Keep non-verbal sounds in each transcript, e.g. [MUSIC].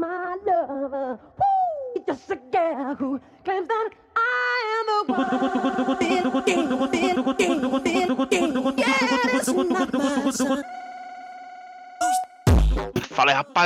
my lover. Woo! Just a girl who claims that I am the one. [LAUGHS]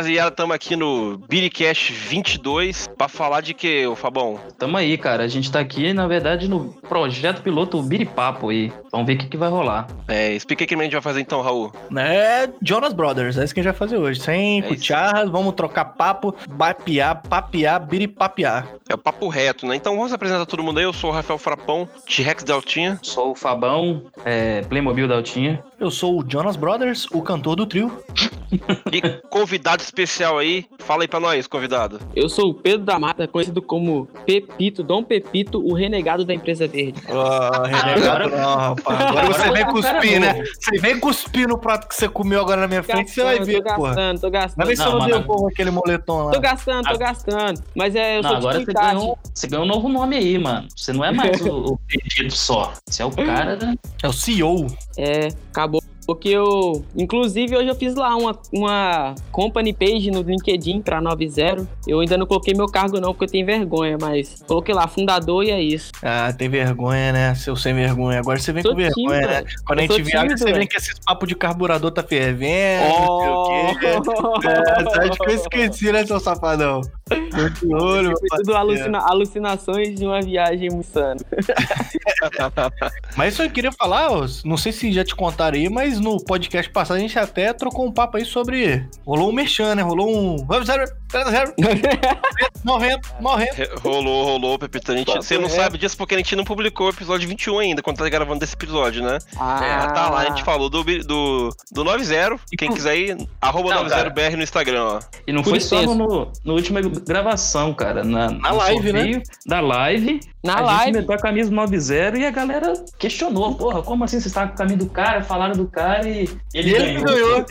rapaziada, tamo aqui no Biricast 22 pra falar de que, ô Fabão? Tamo aí, cara. A gente tá aqui, na verdade, no projeto piloto Biripapo aí. Vamos ver o que, que vai rolar. É, explica que a gente vai fazer então, Raul. É Jonas Brothers, é isso que a gente vai fazer hoje. Sem É cucharras, vamos trocar papo, bapear, papear, biripapear. É o papo reto, né? Então vamos apresentar todo mundo aí. Eu sou o Rafael Frapão, T-Rex Daltinha. Sou o Fabão, é, Playmobil da Altinha. Eu sou o Jonas Brothers, o cantor do trio. E convidado especial aí. Fala aí pra nós, convidado. Eu sou o Pedro da Mata, conhecido como Pepito, Dom Pepito, o renegado da empresa verde. Ah, renegado não, rapaz. Agora você vem cuspir, né? Você vem cuspir no prato que você comeu agora na minha frente, você vai ver, tô porra. gastando, tô Vai gastando. ver se Não, eu não mano. deu como aquele moletom lá. Tô gastando, tô gastando. Mas é, eu Não, sou agora você ganhou, você ganhou um novo nome aí, mano. Você não é mais o, o [LAUGHS] pedido só. Você é o cara da. É o CEO. É, acabou. Porque eu, inclusive, hoje eu fiz lá uma, uma company page no LinkedIn pra 90. Eu ainda não coloquei meu cargo não, porque eu tenho vergonha, mas coloquei lá, fundador e é isso. Ah, tem vergonha, né? Seu sem vergonha. Agora você vem Sou com vergonha, tímido, né? Quando a gente viaja, tímido, você vem com esses papos de carburador tá fervendo, não sei o quê. [LAUGHS] É, você acha que eu esqueci, né, seu safadão? Tô de olho, tudo alucina- alucinações de uma viagem insana. [LAUGHS] Mas isso eu queria falar, não sei se já te contaram aí, mas no podcast passado a gente até trocou um papo aí sobre. Rolou um merchan, né? Rolou um. Vamos, zero, zero, zero. Morrendo, morrendo. Re- Rolou, rolou, Pepito. A gente- Você não sabe disso porque a gente não publicou o episódio 21 ainda, quando tá gravando desse episódio, né? Ah, É, tá lá, a gente falou do, do, do 90. E quem quiser ir, [LAUGHS] arroba Não, cara. 90BR no Instagram, ó. E não Por foi só no, no última gravação, cara. Na, Na live, né? sorteio Da live. Na a live. gente meteu a camisa 90 e a galera questionou. Porra, como assim você está com a camisa do cara? Falaram do cara e ele, E ele ganhou. ganhou.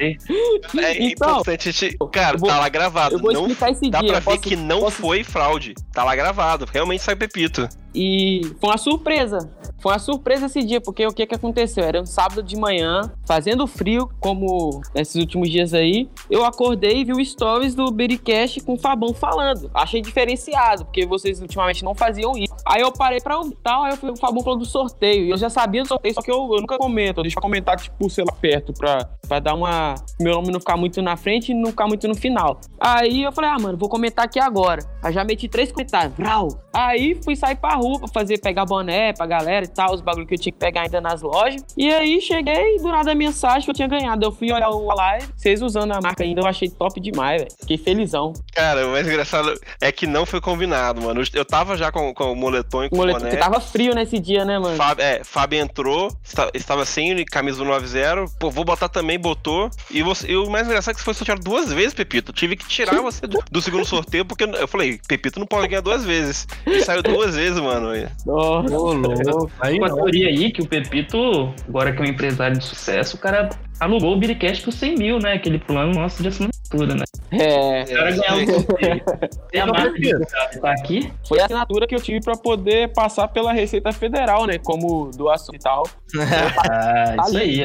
É Então, importante a gente. Cara, vou- tá lá gravado. não explicar esse Dá dia. pra ver posso- que não posso- foi fraude. Tá lá gravado. Realmente sai Pepito. E foi uma surpresa. Foi uma surpresa esse dia, porque o que que aconteceu? Era um sábado de manhã, fazendo frio, como nesses últimos dias aí. Eu acordei e vi o stories do Bericast com o Fabão falando. Achei diferenciado, porque vocês ultimamente não faziam isso. Aí eu parei pra ouvir tal, aí eu fui, o Fabão falou do sorteio. E eu já sabia do sorteio, só que eu, eu nunca comento. Eu deixo comentar, tipo, sei lá, perto, pra, pra dar uma. Meu nome não ficar muito na frente e não ficar muito no final. Aí eu falei, ah, mano, vou comentar aqui agora. Aí já meti três comentários. Vrau. Aí fui sair pra rua pra fazer, pegar boné pra galera e tal, os bagulho que eu tinha que pegar ainda nas lojas. E aí cheguei do nada a mensagem que eu tinha ganhado. Eu fui olhar o live, vocês usando a marca ainda, eu achei top demais, velho. Fiquei felizão. Cara, o mais engraçado é que não foi combinado, mano. Eu tava já com, com o moletom e com O o moletom, boné. porque tava frio nesse dia, né, mano? Fábio, é, Fábio entrou, esta- estava sem camisa do 90. Pô, vou botar também, botou. E, você, e o mais engraçado é que você foi sorteado duas vezes, Pepito. Eu tive que tirar você do, do segundo sorteio, porque eu falei, Pepito não pode ganhar duas vezes. E saiu duas vezes, mano. Nossa. Ô, louco. Aí Uma não. teoria aí que o Pepito, agora que é um empresário de sucesso, o cara alugou o Biricast por 100 mil, né? Aquele plano nosso de assinatura, né? É. O cara de cara que tá aqui. Foi a assinatura que eu tive pra poder passar pela Receita Federal, né? Como doação e tal. Ah, isso aí.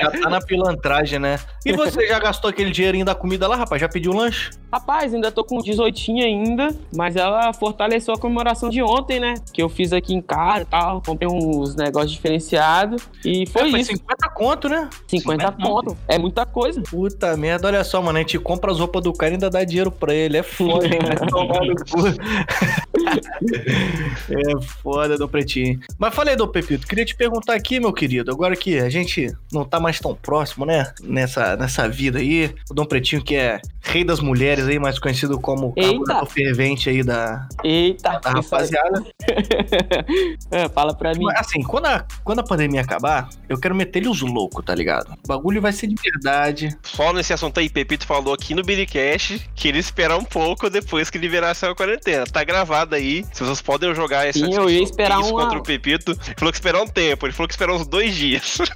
Já tá na pilantragem, né? E você já gastou aquele dinheirinho da comida lá, rapaz? Já pediu lanche? Rapaz, ainda tô com 18 ainda, mas ela fortaleceu a comemoração de ontem, né? Que eu fiz aqui em casa e tal. Comprei uns negócios diferenciados. E foi É, foi isso. 50 conto, né? 50 50 pontos. É muita coisa. Puta merda, olha só, mano. A gente compra as roupas do cara e ainda dá dinheiro pra ele. É foda, hein? [LAUGHS] Vai tomar no cu. [LAUGHS] é foda do pretinho. Mas falei do Pepito, queria te perguntar aqui, meu querido. Agora que a gente não tá mais tão próximo, né? Nessa, nessa vida aí. O Dom Pretinho, que é rei das mulheres aí, mais conhecido como carburador fervente aí da, Eita, da rapaziada. [LAUGHS] É, Fala pra mim. Mas, Assim, quando a, quando a pandemia acabar, eu quero meter ele os loucos, tá ligado? O bagulho vai ser de verdade. Só nesse assunto aí, Pepito falou aqui no Billycast que ele esperar um pouco depois que liberasse a quarentena. Tá gravado aí. Se vocês podem jogar esse Sim, eu ia esperar isso uma- contra o Pepito. Ele falou que esperar um tempo. Ele falou que esperar uns dois dias. [LAUGHS]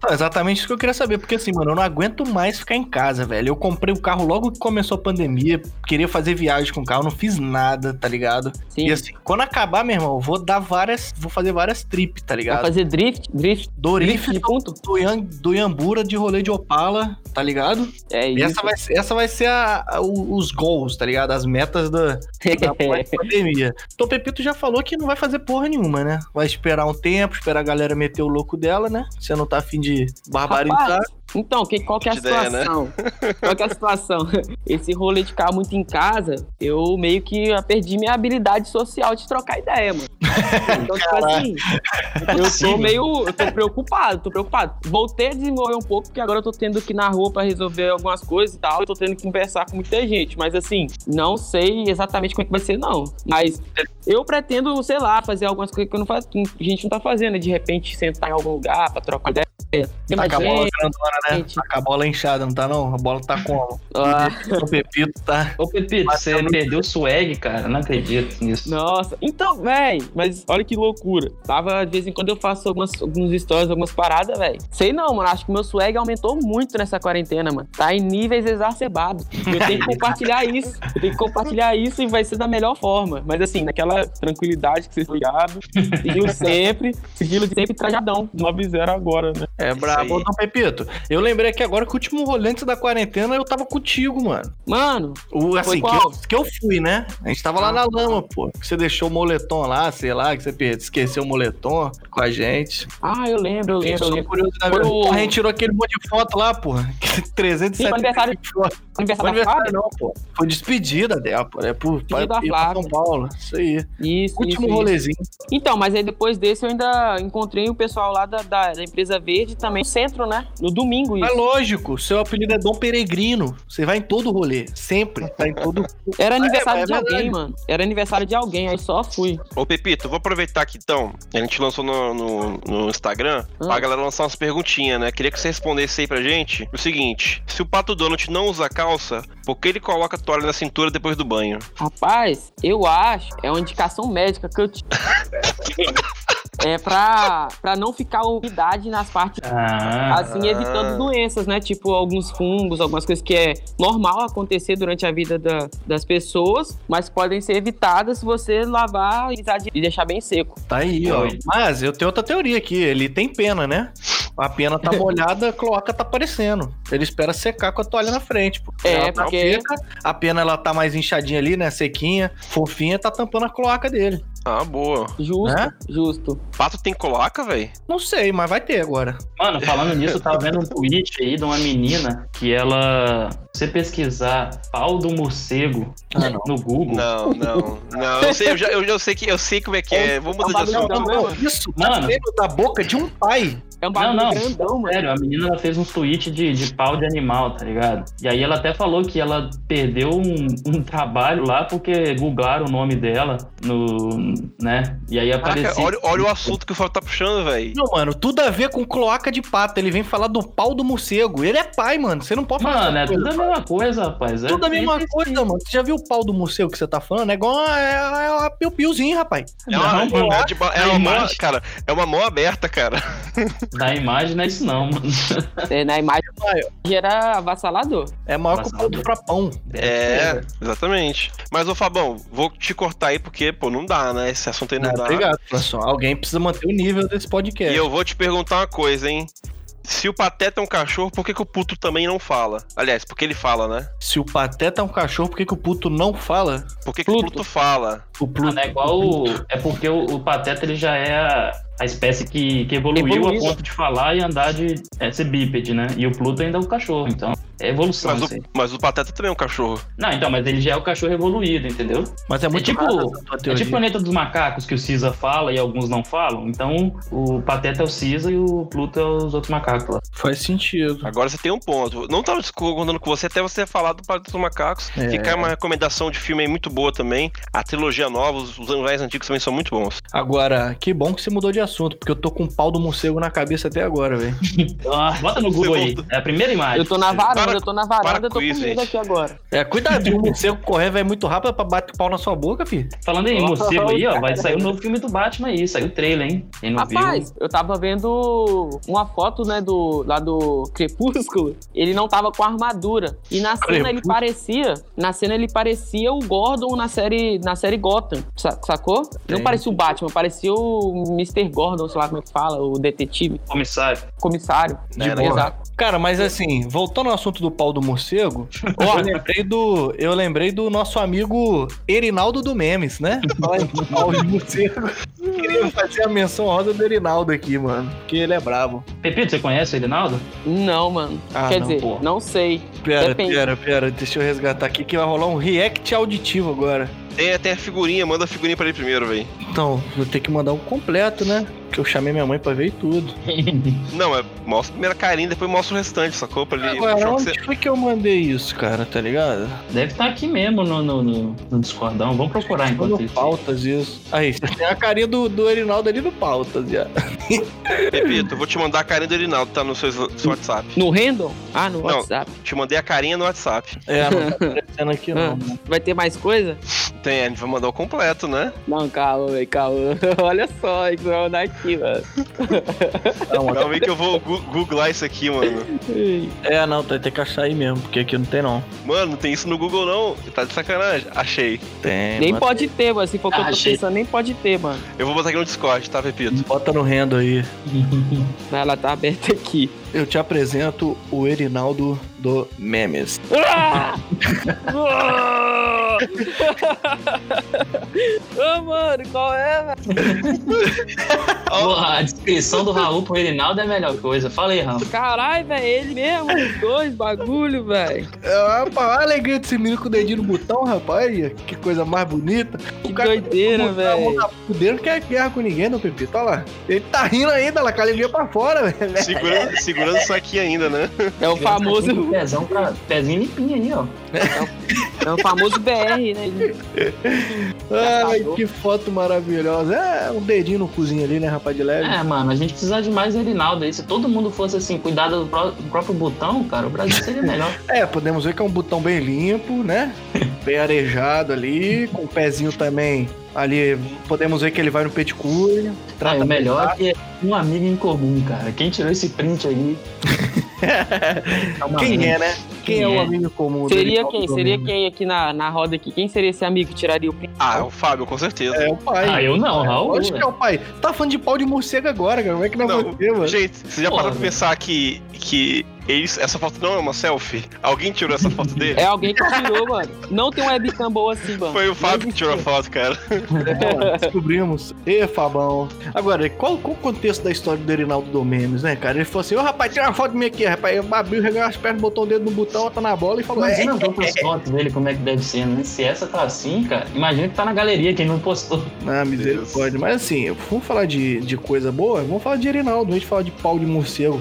Tá, exatamente isso que eu queria saber, porque assim, mano, eu não aguento mais ficar em casa, velho. Eu comprei o carro logo que começou a pandemia, queria fazer viagem com o carro, não fiz nada, tá ligado? Sim. E assim, quando acabar, meu irmão, eu vou dar várias. Vou fazer várias trips, tá ligado? fazer drift, drift, drift Dorife de ponto? do, Ian, do Iambura de rolê de Opala, tá ligado? É E isso. essa vai, essa vai ser a- a- os goals, tá ligado? As metas [LAUGHS] da, da pós-pandemia. Então o Pepito já falou que não vai fazer porra nenhuma, né? Vai esperar um tempo, esperar a galera meter o louco dela, né? Você não tá afim de barbarizar. Rapaz, então, que, qual que é a ideia, né? situação? Qual que é a situação? [LAUGHS] Esse rolê de ficar muito em casa, eu meio que perdi minha habilidade social de trocar ideia, mano. [LAUGHS] Então, tipo assim, eu tô meio. Eu tô preocupado, tô preocupado. Voltei a desenvolver um pouco, porque agora eu tô tendo que ir na rua pra resolver algumas coisas e tal. Eu tô tendo que conversar com muita gente. Mas assim, não sei exatamente como é que vai ser, não. Mas eu pretendo, sei lá, fazer algumas coisas que, eu não que a gente não tá fazendo, né? De repente sentar em algum lugar pra trocar ideia. Tem Tá com a bola gente, grandona, né? gente. Tá com a bola inchada, não tá não? A bola tá como? Ah, O Pepito tá... Ô, Pepito, você perdeu o swag, cara. Não acredito nisso. Nossa, então, véi, mas olha que loucura. Tava, de vez em quando eu faço algumas, alguns stories, algumas paradas, véi. Sei não, mano, acho que meu swag aumentou muito nessa quarentena, mano. Tá em níveis exacerbados. Eu tenho que [LAUGHS] compartilhar isso. Eu tenho que compartilhar isso e vai ser da melhor forma. Mas assim, naquela tranquilidade que vocês ligados. [LAUGHS] Sigilo sempre, de sempre trajadão. 9-0 agora, né? É brabo, aí. não, Pepito. Eu lembrei que agora que o último rolê antes da quarentena eu tava contigo, mano. Mano, O, assim, que eu, que eu fui, né? A gente tava lá Ah, na lama, pô. Que você deixou o moletom lá, sei lá, que você esqueceu o moletom com a gente. ah, eu lembro, eu lembro, eu lembro. curiosidade. Foi o- A gente tirou aquele monte de foto lá, pô. 370 [LAUGHS] Sim, foi aniversário- fotos. Aniversário não, pô. Foi despedida dela, pô. É pro, pra, pra São. Paulo. Isso aí. Isso, Último isso, isso. rolezinho. Então, mas aí depois desse eu ainda encontrei o pessoal lá da, da, da empresa verde também no centro, né? No domingo Mas isso. lógico, seu apelido é Dom Peregrino. Você vai em todo rolê. Sempre. Tá em todo. [LAUGHS] Era aniversário é de alguém, mano. Era aniversário de alguém, aí só fui. Ô, Pepito, vou aproveitar aqui então. A gente lançou no, no, no Instagram Ah. pra galera lançar umas perguntinhas, né? Queria que você respondesse aí pra gente o seguinte: se o Pato Donald não usa calça, por que ele coloca a toalha na cintura depois do banho? Rapaz, eu acho, é uma indicação médica que eu tive. [LAUGHS] É pra, pra não ficar umidade nas partes, Ah, assim, evitando doenças, né? Tipo, alguns fungos, algumas coisas que é normal acontecer durante a vida da- das pessoas, mas podem ser evitadas se você lavar e deixar bem seco. Tá aí, ó. Mas eu tenho outra teoria aqui. Ele tem pena, né? A pena tá [LAUGHS] molhada, a cloaca tá aparecendo. Ele espera secar com a toalha na frente. Pô. É, ela tá porque- seca, a pena ela tá mais inchadinha ali, né? Sequinha, fofinha, tá tampando a cloaca dele. Ah, boa. Justo, Né? justo. Pato tem coloca, velho? Não sei, mas vai ter agora. Mano, falando nisso, eu tava vendo um tweet aí de uma menina que ela. Se você pesquisar pau do morcego Ah, no Google. Não, não, não. [LAUGHS] Eu sei, eu já, eu já sei que eu sei como é que é. Vamos mudar de Não, assunto. não, Não, não. isso Mano. tá da boca de um pai. É um Não, bagulho não. grandão, mano. Sério, a menina ela fez uns tweets de, de pau de animal, tá ligado? E aí ela até falou que ela perdeu um, um [LAUGHS] trabalho lá porque googlaram o nome dela no. né? E aí Caraca, apareceu. olha, olha o assunto que o Fábio tá puxando, velho. Não, mano, tudo a ver com cloaca de pato. Ele vem falar do pau do morcego. Ele é pai, mano. Você não pode falar Mano, é tudo a mesma coisa, rapaz. É Tudo a mesma coisa, mano. Você já viu o pau do morcego que você tá falando? É igual a, é, é a piu-piuzinho, rapaz. É uma, Não, mano, é, tipo, é a uma mão, cara, é uma mão aberta, cara. [LAUGHS] Da imagem não é isso, não, mano. É, na imagem era avassalador. É maior que o pau do frapão. É, exatamente. Mas, ô Fabão, vou te cortar aí porque, pô, não dá, né? Esse assunto aí não Não, dá. obrigado, pessoal. Alguém precisa manter o nível desse E podcast. eu vou te perguntar uma coisa, hein? Se o Pateta é um cachorro, por que, que o puto também não fala? Aliás, porque ele fala, né? Se o Pateta é um cachorro, por que, que o puto não fala? Por que, que o. Pluto fala? O Pluto. Mano, é igual. o- É porque o, o Pateta ele já é a, a espécie que, que evoluiu a ponto de falar e andar de é, ser bípede, né? E o Pluto ainda é o cachorro, então. É evolução. Mas o, mas o Pateta também é um cachorro. Não, então, mas ele já é o cachorro evoluído, entendeu? Mas é muito tipo- essa tua É tipo o planeta dos macacos que o Cisa fala e alguns não falam. Então, o Pateta é o Cisa e o Pluto é os outros macacos lá. Faz sentido. Agora você tem um ponto. Não tava concordando com você até você falar do Planeta dos Macacos. É. Fica uma recomendação de filme aí muito boa também. A trilogia nova, os, mais antigos também são muito bons. Agora, que bom que você mudou de assunto, porque eu tô com o pau do morcego na cabeça até agora, velho. [LAUGHS] Ah, bota no Google aí. É a primeira imagem. Eu tô na varanda, Para- eu tô na varanda, eu tô com medo gente. aqui agora. É, cuidado, o morcego correr vai muito rápido pra bater o pau na sua boca, filho. Falando em morcego aí, ó, vai sair o novo filme do Batman aí. Saiu o trailer, hein? Quem não Rapaz, eu tava vendo uma foto, né, do lá do Crepúsculo. Ele não tava com armadura. E na cena ele Crepúsculo. parecia, na cena ele parecia o Gordon na série, na série Gotham, sa- sacou? Não parecia o Batman, parecia o Mr. Gordon, sei lá como é que fala, o detetive? Comissário. comissário. De boa. Exato. Cara, mas assim, voltando ao assunto do pau do morcego, [LAUGHS] eu lembrei do, eu lembrei do nosso amigo Erinaldo do Memes, né? Falar em pau de morcego. Queria fazer a menção rosa do Erinaldo aqui, mano, porque ele é brabo. Pepito, você conhece o Edinaldo? Não, mano. Ah, Quer não, dizer, pô. não sei. Pera, Depende. pera, pera, deixa eu resgatar aqui que vai rolar um react auditivo agora. Tem até a figurinha, manda a figurinha pra ele primeiro, velho. Então, vou ter que mandar um completo, né? Porque eu chamei minha mãe pra ver tudo. [LAUGHS] Não, é, mostra primeiro a carinha, depois mostra o restante, sacou? Pra ele Agora, que onde foi que eu mandei isso, cara, tá ligado? Deve estar aqui mesmo no, no, no, no Discordão. Vamos procurar enquanto No isso. pautas, isso. Aí, você tem a carinha do, do Erinaldo ali no pautas já. [LAUGHS] Pepito, eu vou te mandar a carinha do Erinaldo, tá no seu, seu WhatsApp. No Random? Ah, no Não. WhatsApp. Te mandei a carinha no WhatsApp. É, não tá aparecendo aqui não. Ah, vai ter mais coisa? Tem, a gente vai mandar o completo, né? Não, calma, velho, calma. [LAUGHS] Olha só, isso vai mandar aqui, mano. Não, Calma aí que eu vou gu- googlar isso aqui, mano. É, não, vai ter que achar aí mesmo, porque aqui não tem não. Mano, não tem isso no Google não. Tá de sacanagem. Achei. Tem. Nem mas pode ter, mano. Se for o que eu tô achei. pensando, nem pode ter, mano. Eu vou botar aqui no Discord, tá, Pepito? Bota no rendo aí. Ela tá aberta aqui. Eu te apresento o Erinaldo do Memes. Ah! Ô, [LAUGHS] mano, qual é, velho? [LAUGHS] Porra, a descrição do Raul pro Edinaldo é a melhor coisa. Fala aí, Raul. Caralho, velho, ele mesmo, os dois bagulho, velho. É, a alegria desse menino com o dedinho no botão, rapaz. Que coisa mais bonita. Que doideira, botar a mão velho. na O dele não quer guerra com ninguém, não, Pepito. Olha lá. Ele tá rindo ainda, lá, com a alegria pra fora, velho. Segurando, segurando isso aqui ainda, né? É o famoso, Pezão pra... Pezinho limpinho aí, ó. é o famoso BR, né? [LAUGHS] Ai, que foto maravilhosa. É, um dedinho no cozinho ali, né, rapaz de leve. É, mano, a gente precisa de mais Edinaldo aí. Se todo mundo fosse assim, cuidar do, pró- do próprio botão, cara, o Brasil seria melhor. [LAUGHS] É, podemos ver que é um botão bem limpo, né? [LAUGHS] Bem arejado ali, com o pezinho também. Ali, podemos ver que ele vai no peticure. Ah, trata melhor é que é um amigo em comum, cara. Quem tirou esse print aí? É [LAUGHS] uma Quem é, né? Quem, é, o é? amigo comum do Seria quem? Seria Domingues? quem aqui na, na roda aqui? Quem seria esse amigo que tiraria o print? Ah, é o Fábio, com certeza. É o pai. Ah, eu não, Raul. Lógico que é o pai. Tá falando de pau de morcego agora, cara. Como é que não é Não, você, mano? Gente, você já parou pra pensar que, que eles, essa foto não é uma selfie? Alguém tirou essa foto dele? É alguém que tirou, mano. Não tem um webcam boa assim, mano. Foi o Fábio que tirou a foto, cara. É, descobrimos. Ê, Fabão. Agora, qual, qual o contexto da história do Erinaldo Domenes, né, cara? Ele falou assim, ô rapaz, tira uma foto minha aqui, rapaz. Eu abriu, regalou as pernas, botou o dedo no botão, tá na bola e falou, Imagina as outras fotos dele, como é que deve ser, né? Se essa tá assim, cara, imagina que tá na galeria, quem não postou. Ah, misericórdia. Mas assim, vamos falar de, de coisa boa? Vamos falar de Erinaldo, a gente falar de pau de morcego.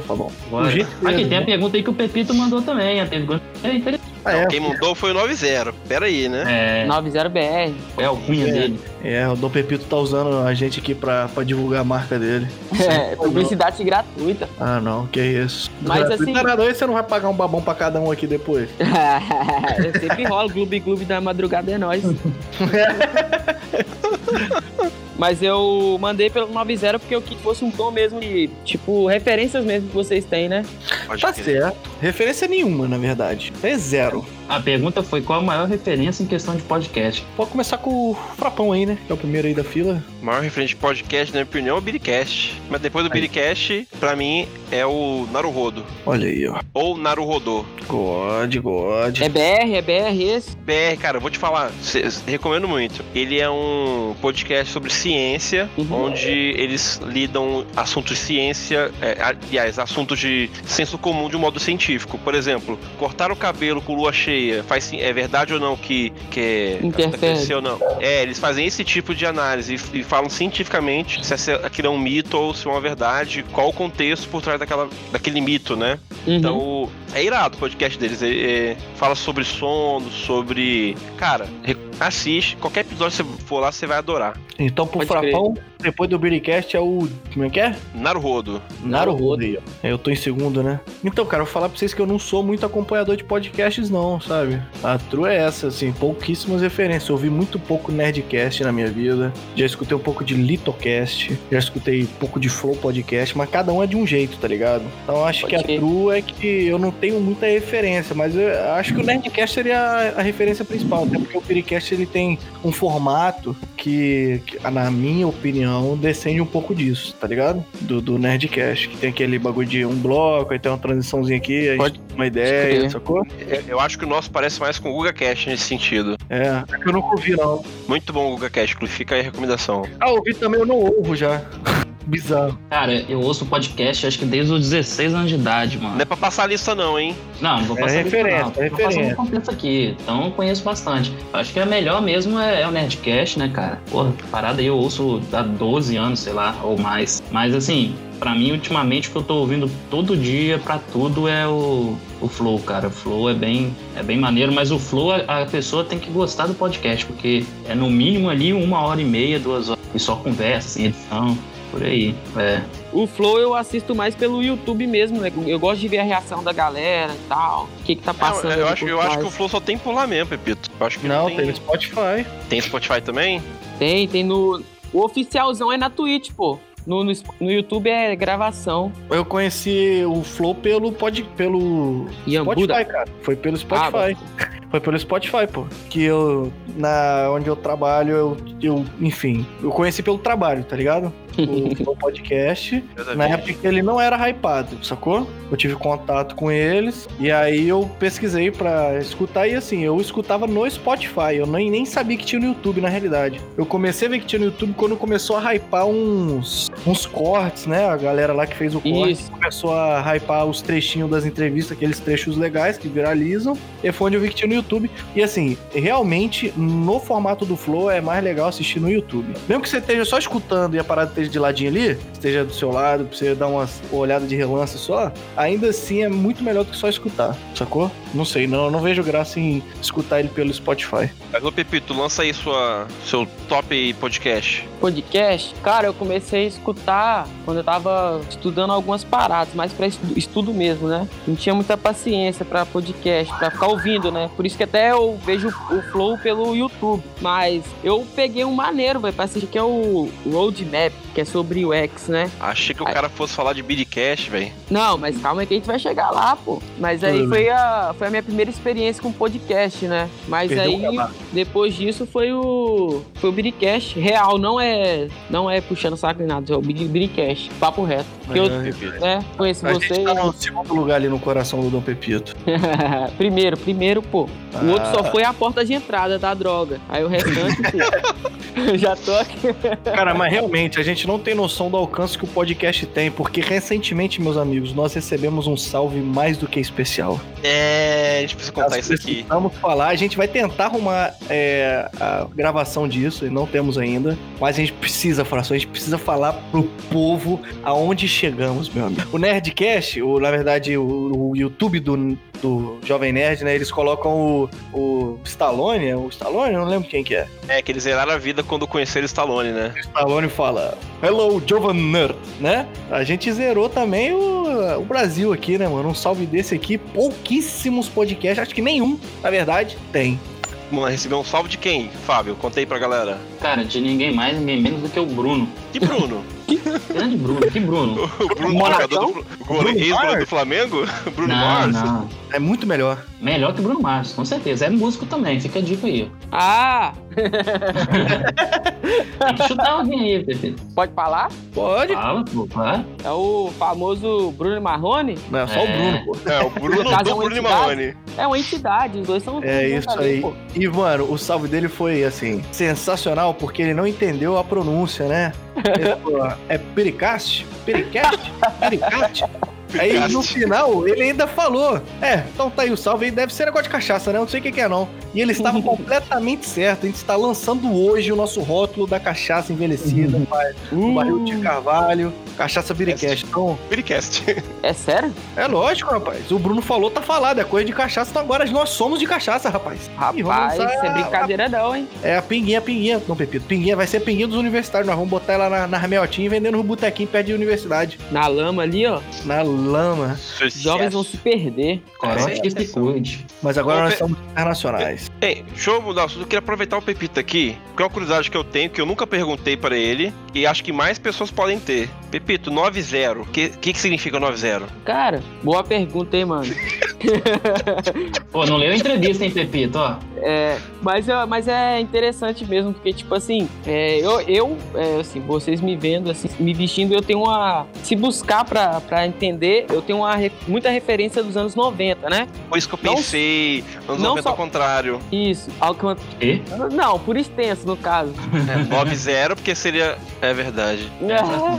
Bora. jeito Aqui tem a né? pergunta aí que o Pepito mandou também. A pergunta é interessante. Ah, é, Quem mandou foi o 90. Pera aí, né? É, 90BR. é o cunha É. dele. é, o Dom Pepito tá usando a gente aqui pra, pra divulgar a marca dele. [LAUGHS] É, publicidade gratuita. Ah, não, que isso. Mas, Gratuito assim- é nada, aí você não vai pagar um babão pra cada um aqui depois. [LAUGHS] Sempre rola, Clube Clube da Madrugada é nóis. [LAUGHS] Mas eu mandei pelo 90 porque eu quis que fosse um tom mesmo de, tipo, referências mesmo que vocês têm, né? Pode Tá crer. certo. Referência nenhuma, na verdade. É zero. A pergunta foi qual a maior referência em questão de podcast? Pode começar com o Frapão aí, né? Que é o primeiro aí da fila. O maior referente de podcast, na minha opinião, é o Biricast. Mas depois do Biricast, pra mim, é o Naruhodo. Olha aí, ó. Ou Naruhodô. God, God. É BR, é BR esse? BR, cara, eu vou te falar, recomendo muito. Ele é um podcast sobre ciência, Uhum. onde eles lidam assuntos de ciência, é, aliás, assuntos de senso comum de um modo científico. Por exemplo, cortar o cabelo com lua cheia verdade faz é verdade ou não que que é- Interfere. aconteceu ou não. É, eles fazem esse tipo de análise e, e falam cientificamente se aquilo é um mito ou se é uma verdade, qual o contexto por trás daquela, daquele mito, né? Uhum. Então, é irado o podcast deles. É, é, fala sobre sono, sobre. Cara, assiste. Qualquer episódio que você for lá, você vai adorar. Então, pro Pode Frapão, depois do Biricast é o. Como é que é? Naruhodo. Naruhodo aí, ó. Eu tô em segundo, né? Então, cara, eu vou falar pra vocês que eu não sou muito acompanhador de podcasts, não, sabe? A true é essa, assim, pouquíssimas referências. Eu ouvi muito pouco Nerdcast na minha vida. Já escutei um pouco de Litocast. Já escutei um pouco de Flow Podcast, mas cada um é de um jeito, tá ligado? Então, acho Pode que a crer. true é que eu não tenho muita referência, mas eu acho que o Nerdcast seria a, a referência principal, até porque o Piricast ele tem um formato que, que, na minha opinião, descende um pouco disso, tá ligado? Do, do Nerdcast, que tem aquele bagulho de um bloco, aí tem uma transiçãozinha aqui, aí Pode uma ideia, crer. sacou? É, Eu acho que o nosso parece mais com o GugaCast nesse sentido. É, é que eu nunca ouvi, não. Muito bom o GugaCast, inclusive fica aí a recomendação. Ah, ouvi também, eu não ouvo já. Bizarro. Cara, eu ouço podcast acho que desde os 16 anos de idade, mano. Não é pra passar a lista, não, hein? Não, não vou É passar lista, referência, não. é Tô passando referência. completo aqui, então eu conheço bastante. Acho que a melhor mesmo é, é o Nerdcast, né, cara? Porra, parada aí eu ouço há 12 anos, sei lá, ou mais. Mas assim, pra mim, ultimamente, o que eu tô ouvindo todo dia pra tudo é o, o Flow, cara. O Flow é bem, é bem maneiro, mas o Flow, a, a pessoa tem que gostar do podcast, porque é no mínimo ali uma hora e meia, duas horas, e só conversa, sem edição, por aí. É. O Flow eu assisto mais pelo YouTube mesmo, né? Eu gosto de ver a reação da galera e tal. O que que tá passando. É, eu acho, eu acho que o Flow só tem por lá mesmo, Pepito. Eu acho que Não, não, tem tem. no Spotify. Tem Spotify também? Tem, tem no. O oficialzão é na Twitch, pô. No, no, no YouTube é gravação. Eu conheci o Flow pelo, pod, pelo Iambuda. Spotify, cara. Foi pelo Spotify. [LAUGHS] Foi pelo Spotify, pô. Que eu, na, onde eu trabalho, eu, eu, enfim, eu conheci pelo trabalho, tá ligado? O, o podcast. [LAUGHS] Na época que ele não era hypado, sacou? Eu tive contato com eles e aí eu pesquisei pra escutar e assim, eu escutava no Spotify, eu nem, nem sabia que tinha no YouTube na realidade. Eu comecei a ver que tinha no YouTube quando começou a hypar uns, uns cortes, né? A galera lá que fez o corte Isso. começou a hypar os trechinhos das entrevistas, aqueles trechos legais que viralizam. E foi onde eu vi que tinha no YouTube. E assim, realmente, no formato do Flow é mais legal assistir no YouTube. Mesmo que você esteja só escutando e a parada esteja de ladinho ali, esteja do seu lado, pra você dar uma olhada de relance só, ainda assim é muito melhor do que só escutar, sacou? Não sei, não, eu não vejo graça em escutar ele pelo Spotify. Mas, ô Pepito, lança aí sua, seu top podcast. Podcast, cara, eu comecei a escutar quando eu tava estudando algumas paradas, mais pra estu- estudo mesmo, né? Não tinha muita paciência pra podcast, pra ficar ouvindo, né? Por isso que até eu vejo o Flow pelo YouTube. Mas eu peguei um maneiro, velho, pra assistir, que é o Roadmap, que é sobre o X, né? Achei que o Ai. cara fosse falar de Bidcast, velho. Não, mas calma aí que a gente vai chegar lá, pô. Mas aí foi a, foi a minha primeira experiência com podcast, né? Mas Perdeu aí. Depois disso, foi o. Foi o Biricast. Real, não é. Não é puxando saco nem nada, é o Biri- Biricast. Papo reto. Porque eu, né, conheci A você. gente tá no segundo lugar ali no coração do Dom Pepito. [LAUGHS] primeiro, primeiro, pô. O outro só Ah. foi a porta de entrada da droga. Aí o restante, pô. [LAUGHS] eu já tô aqui. Cara, mas realmente a gente não tem noção do alcance que o podcast tem, porque recentemente, meus amigos, nós recebemos um salve mais do que especial. É, a gente precisa contar Nós isso aqui. Vamos falar, a gente vai tentar arrumar é, a gravação disso, e não temos ainda, mas a gente precisa falar, só a gente precisa falar pro povo aonde chegamos, meu amigo. O Nerdcast, o, na verdade, o, o YouTube do, do Jovem Nerd, né, eles colocam o, o Stallone, é o Stallone? Eu não lembro quem que é. É, que eles zeraram a vida quando conheceram o Stallone, né? O Stallone fala, Hello, Jovem Nerd, né? A gente zerou também o, o Brasil aqui, né, mano? Um salve desse aqui, pouquíssimos podcasts, acho que nenhum, na verdade, tem. Mano, recebeu um salve de quem, Fábio? Conta aí pra galera. Cara, de ninguém mais, ninguém menos do que o Bruno. Que Bruno? [LAUGHS] Grande Bruno, que [LAUGHS] Bruno? o Bruno, jogador do, Fl- gole- Bruno do Flamengo? [LAUGHS] Bruno não, Mars? não. É muito melhor. Melhor que Bruno Mars, com certeza. É músico também, fica a dica aí. Ah! Tem que chutar alguém aí, Pepe. Pode falar? Pode. Fala, pô. É o famoso Bruno Marrone? Não, é só o É. Bruno, pô. É, o Bruno do é Bruno entidade? Marrone. É uma entidade, os dois são. É isso aí. pô. E, mano, o salve dele foi, assim, sensacional, porque ele não entendeu a pronúncia, né? É Pericast? Pericast? Pericast? Aí no final, ele ainda falou: É, então tá aí o salve aí, deve ser negócio de cachaça, né? Eu não sei o que, que é, não. E ele estava [LAUGHS] completamente certo. A gente está lançando hoje o nosso rótulo da cachaça envelhecida, pai. O barril de carvalho, cachaça biricast. Então, Biricast. [LAUGHS] É sério? é lógico, rapaz. O Bruno falou, tá falado. É coisa de cachaça, então agora nós somos de cachaça, rapaz. Rapaz, isso é brincadeira não, hein? É a pinguinha, pinguinha. Não, Pepito. Pinguinha vai ser pinguinha dos universitários. Nós vamos botar ela na, na e vendendo no botequinho perto de universidade. Na lama ali, ó. Na lama. Os jovens vão se perder. Que se cuide. Mas agora Ô, nós Pe- somos internacionais. Ei, deixa eu mudar o assunto. Eu queria aproveitar o Pepito aqui, porque é uma curiosidade que eu tenho, que eu nunca perguntei pra ele, e acho que mais pessoas podem ter. Pepito, 9-0. O que, que, que significa 9-0? Cara, boa pergunta, hein, mano. [LAUGHS] Pô, não leu a entrevista, hein, Pepito, ó. É, mas, é- mas é interessante mesmo, porque, tipo assim, é, eu, eu é, assim, vocês me vendo, assim, me vestindo, eu tenho uma. Se buscar pra, pra entender, eu tenho uma, muita referência dos anos 90, né? Foi isso que eu Não- pensei. Anos não 90 só- ao contrário. Isso. Ao que eu- E? Não, por extenso, no caso. É, 9-0, porque seria. É verdade.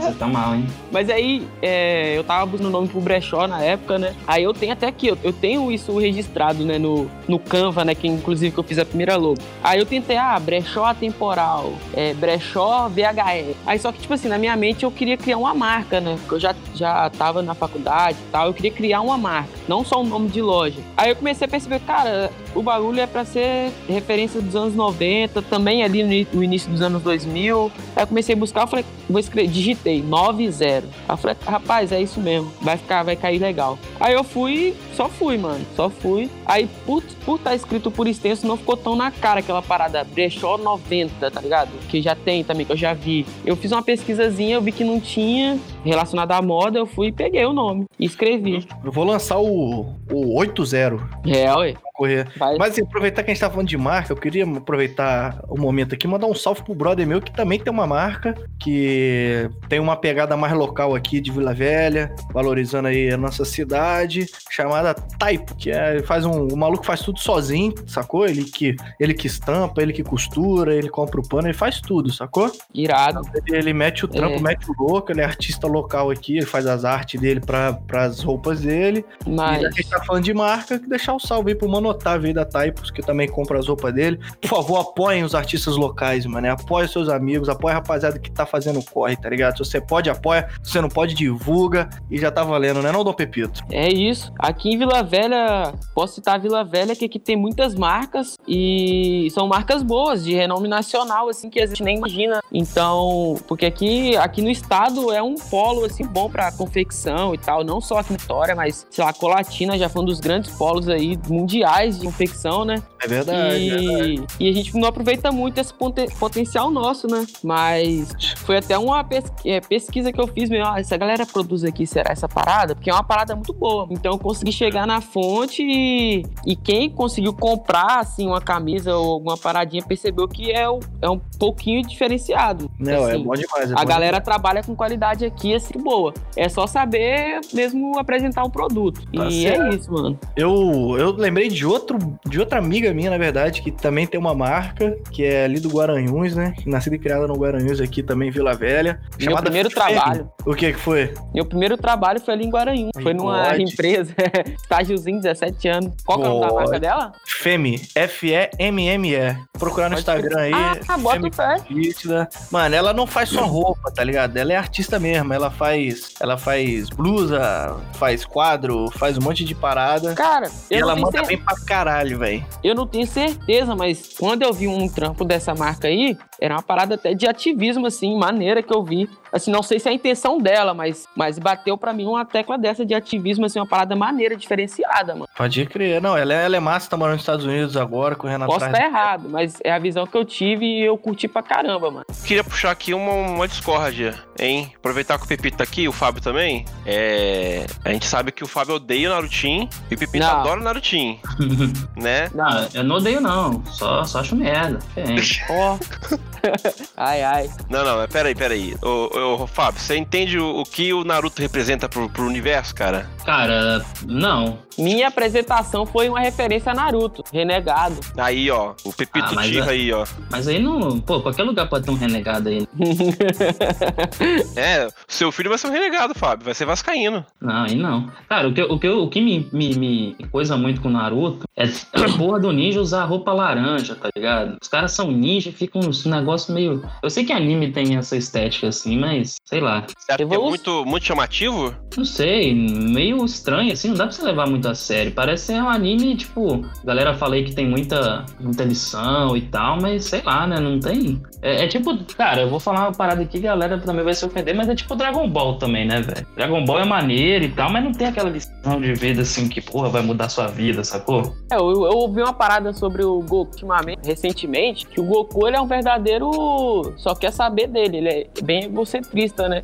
Você tá mal, hein? Mas aí, é, eu tava buscando nome pro brechó na época, né? Aí eu tenho até aqui, eu, eu tenho isso registrado, né, no, no Canva, né, que inclusive que eu fiz a primeira logo. Aí eu tentei, ah, brechó atemporal, é, brechó VHS. Aí só que, tipo assim, na minha mente eu queria criar uma marca, né? Porque eu já, já tava na faculdade e tal, eu queria criar uma marca, não só um nome de loja. Aí eu comecei a perceber, cara, o bagulho é pra ser referência dos anos 90, também ali no, início dos anos 2000. Aí eu comecei a buscar, eu falei, vou escrever, digitei 90. Aí eu falei, rapaz, é isso mesmo, vai ficar, vai cair legal. Aí eu fui, só fui, mano, só fui. Aí por por estar escrito por extenso, não ficou tão na cara aquela parada brechó 90, tá ligado? Que já tem também, que eu já vi. Eu fiz uma pesquisazinha, eu vi que não tinha relacionado à moda, eu fui e peguei o nome e escrevi. Eu vou lançar o, o 8-0. É, ué. Correr. Vai. Mas assim, aproveitar que a gente tá falando de marca, eu queria aproveitar o momento aqui e mandar um salve pro brother meu que também tem uma marca, que tem uma pegada mais local aqui de Vila Velha, valorizando aí a nossa cidade, chamada Type, que é, faz um, o maluco faz tudo sozinho, sacou? Ele que, ele que estampa, ele que costura, ele compra o pano, ele faz tudo, sacou? Irado. Ele, ele mete o trampo, É. mete o louco, ele é artista local aqui, ele faz as artes dele para as roupas dele. Mas. E a gente tá falando de marca, que deixar o salve aí pro Mano Otávio aí da Typos, que também compra as roupas dele. Por favor, apoiem os artistas locais, mano. né? Apoie seus amigos, apoie a rapaziada que tá fazendo corre, tá ligado? Se você pode, apoia. Se você não pode, divulga. E já tá valendo, né, não, Dom Pepito? É isso. Aqui em Vila Velha, posso citar Vila Velha, que aqui tem muitas marcas e são marcas boas, de renome nacional, assim, que a gente nem imagina. Então, porque aqui, aqui no estado é um polo, assim, bom pra confecção e tal. Não só aqui em Vitória, mas, sei lá, Colatina já foi um dos grandes polos aí mundiais de confecção, né? É verdade. E, e a gente não aproveita muito esse potencial nosso, né? Mas foi até uma é, pesquisa que eu fiz, meu, ah, essa galera produz aqui, será essa parada? Porque é uma parada muito boa. Então eu consegui chegar na fonte e, e quem conseguiu comprar, assim, uma camisa ou alguma paradinha percebeu que é, o- é um pouquinho diferenciado. Não, é Assim, bom demais. é a bom galera trabalha com qualidade aqui, assim, boa. É só saber mesmo apresentar um produto. Tá e certo. é isso, mano. Eu, eu lembrei de outro de outra amiga minha, na verdade, que também tem uma marca, que é ali do Guaranhuns, né? Nascida e criada no Guaranhuns aqui também, Vila Velha. Meu primeiro trabalho. O que que foi? Meu primeiro trabalho foi ali em Guaranhum. Ai, Foi numa pode. empresa, [LAUGHS] estágiozinho, 17 anos. Qual que é o nome da marca dela? Femi, F-E-M-M-E. Procurar no Pode Instagram crer. aí. Ah, bota Femi fé. Nítida. Mano, ela não faz só roupa, tá ligado? Ela é artista mesmo. Ela faz, ela faz blusa, faz quadro, faz um monte de parada. Cara, E eu ela manda cer- bem pra caralho, velho. eu não tenho certeza, mas quando eu vi um trampo dessa marca aí, era uma parada até de ativismo, assim, maneira que eu vi. Assim, não sei se é a intenção dela, mas, mas bateu pra mim uma tecla dessa de ativismo, assim, uma parada maneira, diferenciada, mano. Pode crer. Não, ela é, ela é massa, tá morando nos Estados Unidos agora, correndo Posso atrás. estar errado, mas é a visão que eu tive e eu curti pra caramba, mano. Queria puxar aqui uma, uma discórdia, hein? Aproveitar que o Pepito tá aqui, o Fábio também. É... A gente sabe que o Fábio odeia o Narutin e o Pepito Não. adora o Narutin, [LAUGHS] né? Não, eu não odeio, não. Só, só acho merda. Diferente. ó, [LAUGHS] Ai, ai. Não, não, peraí, peraí. Ô, ô, Fábio, você entende o, o que o Naruto representa pro, pro universo, cara? Cara, não. Minha apresentação foi uma referência a Naruto, renegado. Aí, ó, o Pepito Ah, Tira é- aí, ó. Mas aí não. Pô, qualquer lugar pode ter um renegado aí. [LAUGHS] É, seu filho vai ser um renegado, Fábio, vai ser vascaíno. Não, aí não. Cara, o que, o que, o que me, me, me coisa muito com o Naruto é a porra do ninja usar roupa laranja, tá ligado? Os caras são ninja e ficam um negócio meio. Eu sei que anime tem essa estética assim, mas sei lá. Você acha que é Evolu- muito, muito chamativo? Não sei, meio estranho assim, não dá pra você levar muito a sério. Parece ser um anime, tipo, a galera fala aí que tem muita, muita lição e tal, mas sei lá, né? Não tem. É, é tipo, cara, eu vou falar uma parada aqui, a galera também vai se ofender, mas é tipo Dragon Ball também, né, velho? Dragon Ball é maneiro e tal, mas não tem aquela lição de vida assim que, porra, vai mudar sua vida, sacou? É, eu, eu ouvi uma parada sobre o Goku ultimamente, recentemente, que o Goku ele é um verdadeiro. Só quer saber dele. Ele é bem egocentrista, né?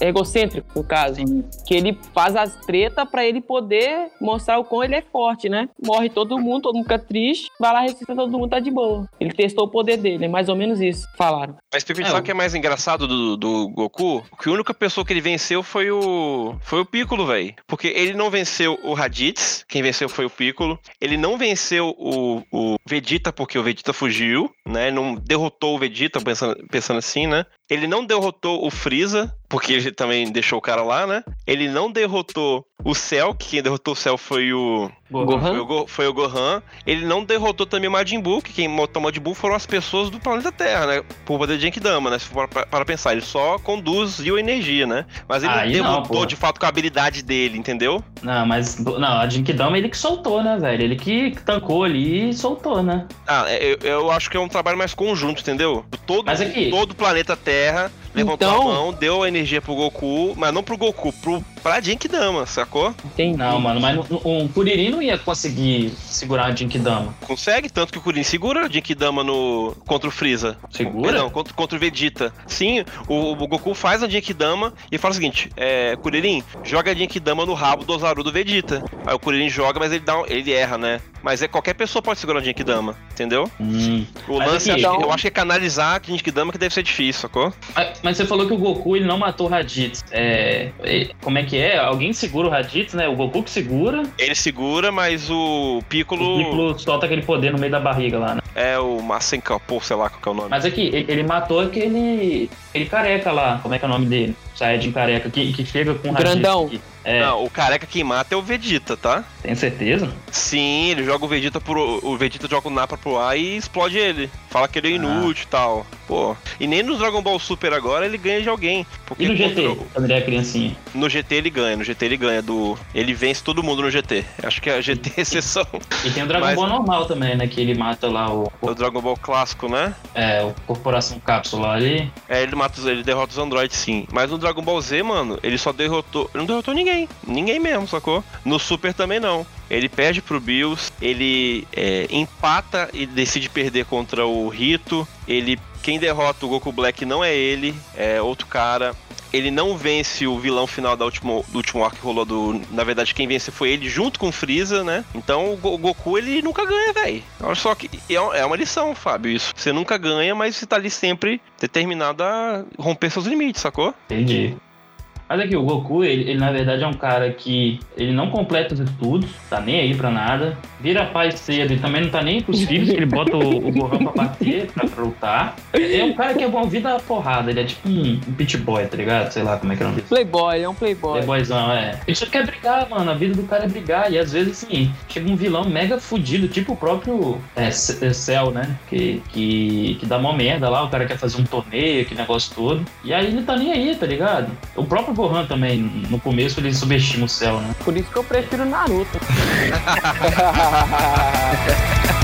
Egocêntrico, no caso. Que ele faz as tretas pra ele poder mostrar o quão ele é forte, né? Morre todo mundo, todo mundo fica triste, vai lá ressuscita todo mundo, tá de boa. Ele testou o poder dele, é mais ou menos isso. Falaram. Mas Pepito, É, sabe o- que é mais engraçado do, do Goku? Que a única pessoa que ele venceu foi o. Foi o Piccolo, velho. Porque ele não venceu o Raditz, quem venceu foi o Piccolo. Ele não venceu o, o Vegeta, porque o Vegeta fugiu, né? Não derrotou o Vegeta, pensando, pensando assim, né? Ele não derrotou o Freeza, porque ele também deixou o cara lá, né? Ele não derrotou o Cell, que quem derrotou o Cell foi o. Gohan? Foi o, Go- foi o Gohan. Ele não derrotou também o Majin Buu, que quem matou o Majin Buu foram as pessoas do planeta Terra, né? Por poder de Genkidama, né? Se for para, pensar, ele só conduziu a energia, né? Mas ele Aí não não, derrotou pô. de fato com a habilidade dele, entendeu? Não, mas. Não, a Jinkidama ele que soltou, né, velho? Ele que tancou ali e soltou, né? Ah, é, eu, eu acho que é um trabalho mais conjunto, entendeu? Todo, Mas aqui- todo o planeta Terra levantou Então- a mão, deu a energia pro Goku, mas não pro Goku, pro, pra Genkidama, sacou? Entendi. Não, mano, mas um Kuririn não ia conseguir segurar a Jinkidama. Consegue, tanto que o Kuririn segura a Genkidama no, contra o Freeza. Segura? Não, contra, contra o Vegeta. Sim, o, o Goku faz a Genkidama e fala o seguinte: é, Kuririn, joga a Genkidama no rabo do Ozaru do Vegeta. Aí o Kuririn joga, mas ele, dá, um- ele erra, né? Mas é qualquer pessoa pode segurar a Genkidama, entendeu? Hum. O Mas lance, que- então- eu acho que é canalizar a Genkidama que deve ser difícil, sacou? Mas, mas você falou que o Goku ele não matou o Raditz. É, é, como é que é? Alguém segura o Raditz, né? O Goku que segura. Ele segura, mas o Piccolo, O Piccolo solta aquele poder no meio da barriga lá, né? é o Masenka, pô, sei lá qual que é o nome. Mas aqui, ele, ele matou aquele. aquele careca lá. Como é que é o nome dele? Saiyajin careca, que, que chega com o Raditz Grandão. aqui. É, Não, o careca quem mata é o Vegeta, tá? tem certeza? Sim, ele joga o Vegeta pro. O Vegeta joga o Nappa pro ar e explode ele. Fala que ele é Ah. inútil e tal. Pô. E nem no Dragon Ball Super agora ele ganha de alguém. Porque E no GT, quando ele é criancinha? No GT ele ganha, no GT ele ganha do. Ele vence todo mundo no GT. Acho que a GT é [LAUGHS] exceção. E tem o Dragon Mas- Ball normal também, né? Que ele mata lá o, É o Dragon Ball clássico, né? é, o Corporação Cápsula ali. É, ele mata ele derrota os androides sim. Mas no Dragon Ball Z, mano, ele só derrotou. Ele não derrotou ninguém. Ninguém mesmo, sacou? No Super também não. Ele perde pro Bills, ele é, empata e decide perder contra o Rito. Ele. Quem derrota o Goku Black não é ele, é outro cara. Ele não vence o vilão final da último, do último arco que rolou do. Na verdade, quem vence foi ele junto com o Freeza, né? Então o Goku ele nunca ganha, velho. Olha só que. É é uma lição, Fábio, isso. Você nunca ganha, mas você tá ali sempre determinado a romper seus limites, sacou? Entendi. Mas aqui, o Goku, ele, ele, na verdade é um cara que ele não completa os estudos, tá nem aí pra nada, vira pai cedo e também não tá nem pros filhos, que ele bota o, o Gohan pra bater, pra, pra lutar. Ele é um cara que é bom vida porrada, ele é tipo um, um pit boy, tá ligado? Sei lá como é que é o nome. Playboy, é um playboy. Playboyzão, é. Ele só quer brigar, mano. A vida do cara é brigar. E às vezes, assim, chega um vilão mega fudido, tipo o próprio é, é, Cell, né? Que, que, que dá mó merda lá. O cara quer fazer um torneio, aquele negócio todo. E aí ele tá nem aí, tá ligado? O próprio Gohan também, no começo, ele subestima o Cell, né? Por isso que eu prefiro Naruto. [LAUGHS]